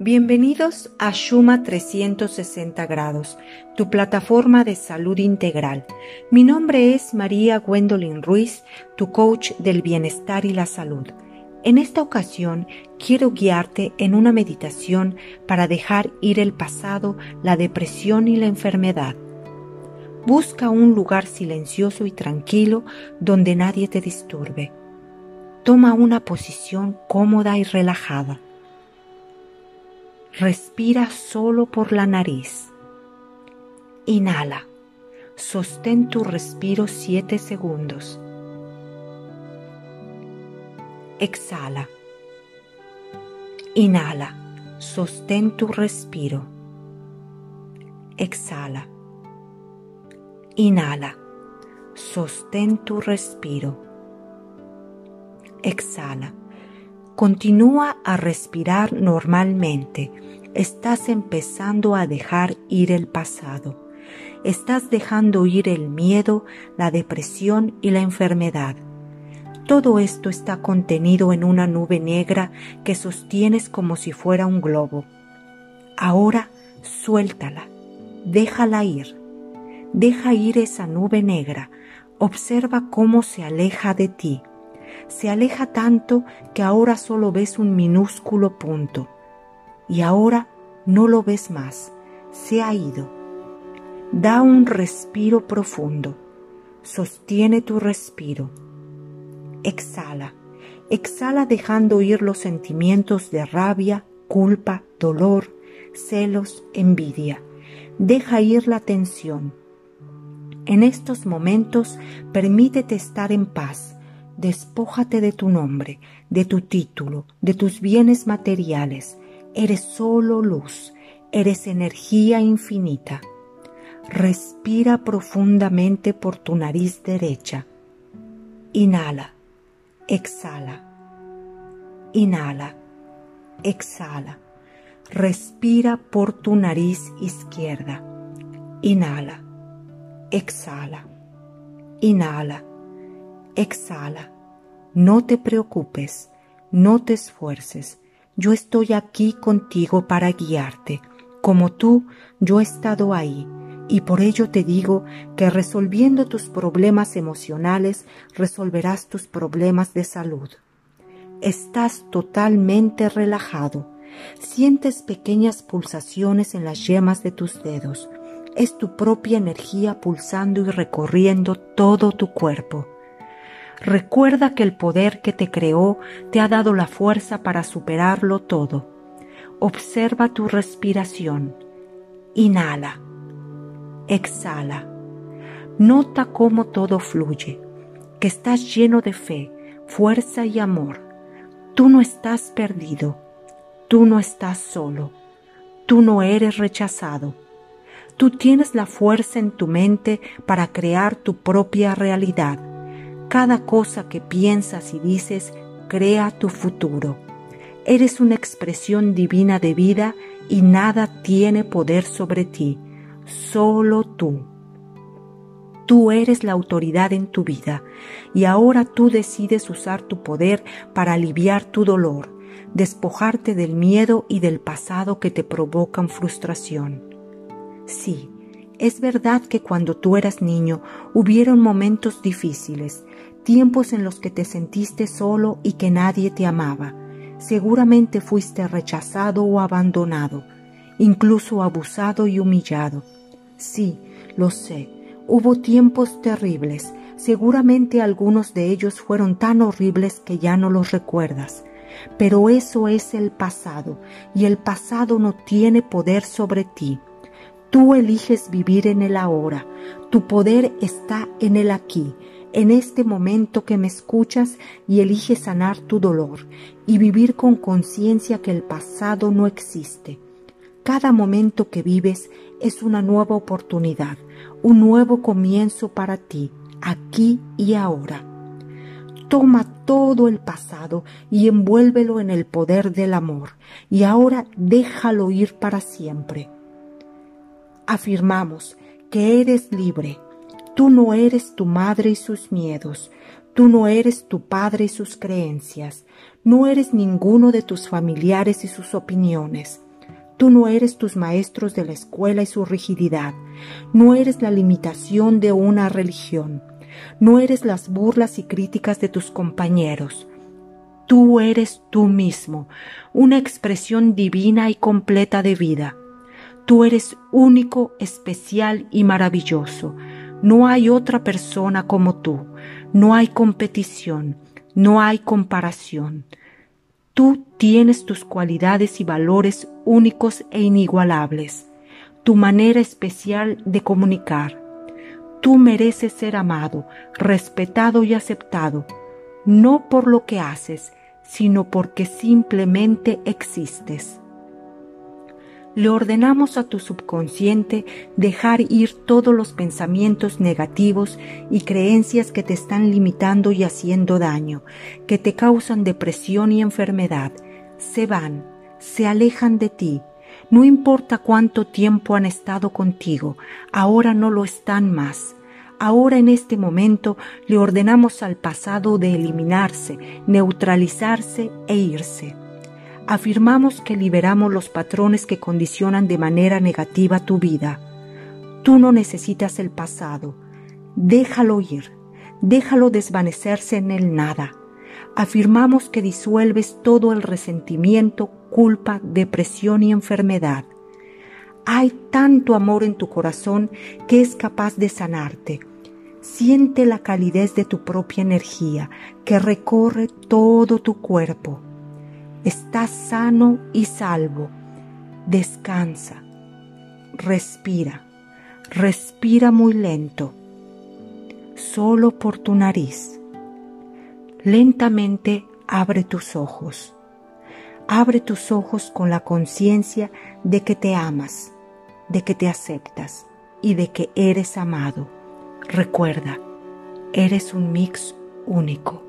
Bienvenidos a Shuma 360 grados, tu plataforma de salud integral. Mi nombre es María Gwendolyn Ruiz, tu coach del bienestar y la salud. En esta ocasión quiero guiarte en una meditación para dejar ir el pasado, la depresión y la enfermedad. Busca un lugar silencioso y tranquilo donde nadie te disturbe. Toma una posición cómoda y relajada Respira solo por la nariz. Inhala. Sostén tu respiro 7 segundos. Exhala. Inhala. Sostén tu respiro. Exhala. Inhala. Sostén tu respiro. Exhala. Continúa a respirar normalmente. Estás empezando a dejar ir el pasado. Estás dejando ir el miedo, la depresión y la enfermedad. Todo esto está contenido en una nube negra que sostienes como si fuera un globo. Ahora suéltala, déjala ir. Deja ir esa nube negra. Observa cómo se aleja de ti se aleja tanto que ahora solo ves un minúsculo punto. Y ahora no lo ves más, se ha ido. Da un respiro profundo. Sostiene tu respiro. Exhala. Exhala dejando ir los sentimientos de rabia, culpa, dolor, celos, envidia. Deja ir la tensión. En estos momentos permítete estar en paz Despójate de tu nombre, de tu título, de tus bienes materiales. Eres solo luz, eres energía infinita. Respira profundamente por tu nariz derecha. Inhala, exhala. Inhala, exhala. Respira por tu nariz izquierda. Inhala, exhala. Inhala, exhala. No te preocupes, no te esfuerces. Yo estoy aquí contigo para guiarte. Como tú, yo he estado ahí. Y por ello te digo que resolviendo tus problemas emocionales, resolverás tus problemas de salud. Estás totalmente relajado. Sientes pequeñas pulsaciones en las yemas de tus dedos. Es tu propia energía pulsando y recorriendo todo tu cuerpo. Recuerda que el poder que te creó te ha dado la fuerza para superarlo todo. Observa tu respiración. Inhala. Exhala. Nota cómo todo fluye, que estás lleno de fe, fuerza y amor. Tú no estás perdido. Tú no estás solo. Tú no eres rechazado. Tú tienes la fuerza en tu mente para crear tu propia realidad cada cosa que piensas y dices crea tu futuro. Eres una expresión divina de vida y nada tiene poder sobre ti, solo tú. Tú eres la autoridad en tu vida y ahora tú decides usar tu poder para aliviar tu dolor, despojarte del miedo y del pasado que te provocan frustración. Sí, es verdad que cuando tú eras niño hubieron momentos difíciles, tiempos en los que te sentiste solo y que nadie te amaba. Seguramente fuiste rechazado o abandonado, incluso abusado y humillado. Sí, lo sé, hubo tiempos terribles, seguramente algunos de ellos fueron tan horribles que ya no los recuerdas. Pero eso es el pasado, y el pasado no tiene poder sobre ti. Tú eliges vivir en el ahora. Tu poder está en el aquí, en este momento que me escuchas y eliges sanar tu dolor y vivir con conciencia que el pasado no existe. Cada momento que vives es una nueva oportunidad, un nuevo comienzo para ti, aquí y ahora. Toma todo el pasado y envuélvelo en el poder del amor, y ahora déjalo ir para siempre afirmamos que eres libre. Tú no eres tu madre y sus miedos. Tú no eres tu padre y sus creencias. No eres ninguno de tus familiares y sus opiniones. Tú no eres tus maestros de la escuela y su rigididad. No eres la limitación de una religión. No eres las burlas y críticas de tus compañeros. Tú eres tú mismo, una expresión divina y completa de vida. Tú eres único, especial y maravilloso. No hay otra persona como tú. No hay competición. No hay comparación. Tú tienes tus cualidades y valores únicos e inigualables, tu manera especial de comunicar. Tú mereces ser amado, respetado y aceptado, no por lo que haces, sino porque simplemente existes le ordenamos a tu subconsciente dejar ir todos los pensamientos negativos y creencias que te están limitando y haciendo daño, que te causan depresión y enfermedad. Se van, se alejan de ti. No importa cuánto tiempo han estado contigo, ahora no lo están más. Ahora en este momento le ordenamos al pasado de eliminarse, neutralizarse e irse afirmamos que liberamos los patrones que condicionan de manera negativa tu vida. Tú no necesitas el pasado. Déjalo ir. Déjalo desvanecerse en el nada. Afirmamos que disuelves todo el resentimiento, culpa, depresión y enfermedad. Hay tanto amor en tu corazón que es capaz de sanarte. Siente la calidez de tu propia energía que recorre todo tu cuerpo. Estás sano y salvo. Descansa. Respira. Respira muy lento. Solo por tu nariz. Lentamente abre tus ojos. Abre tus ojos con la conciencia de que te amas, de que te aceptas y de que eres amado. Recuerda, eres un mix único.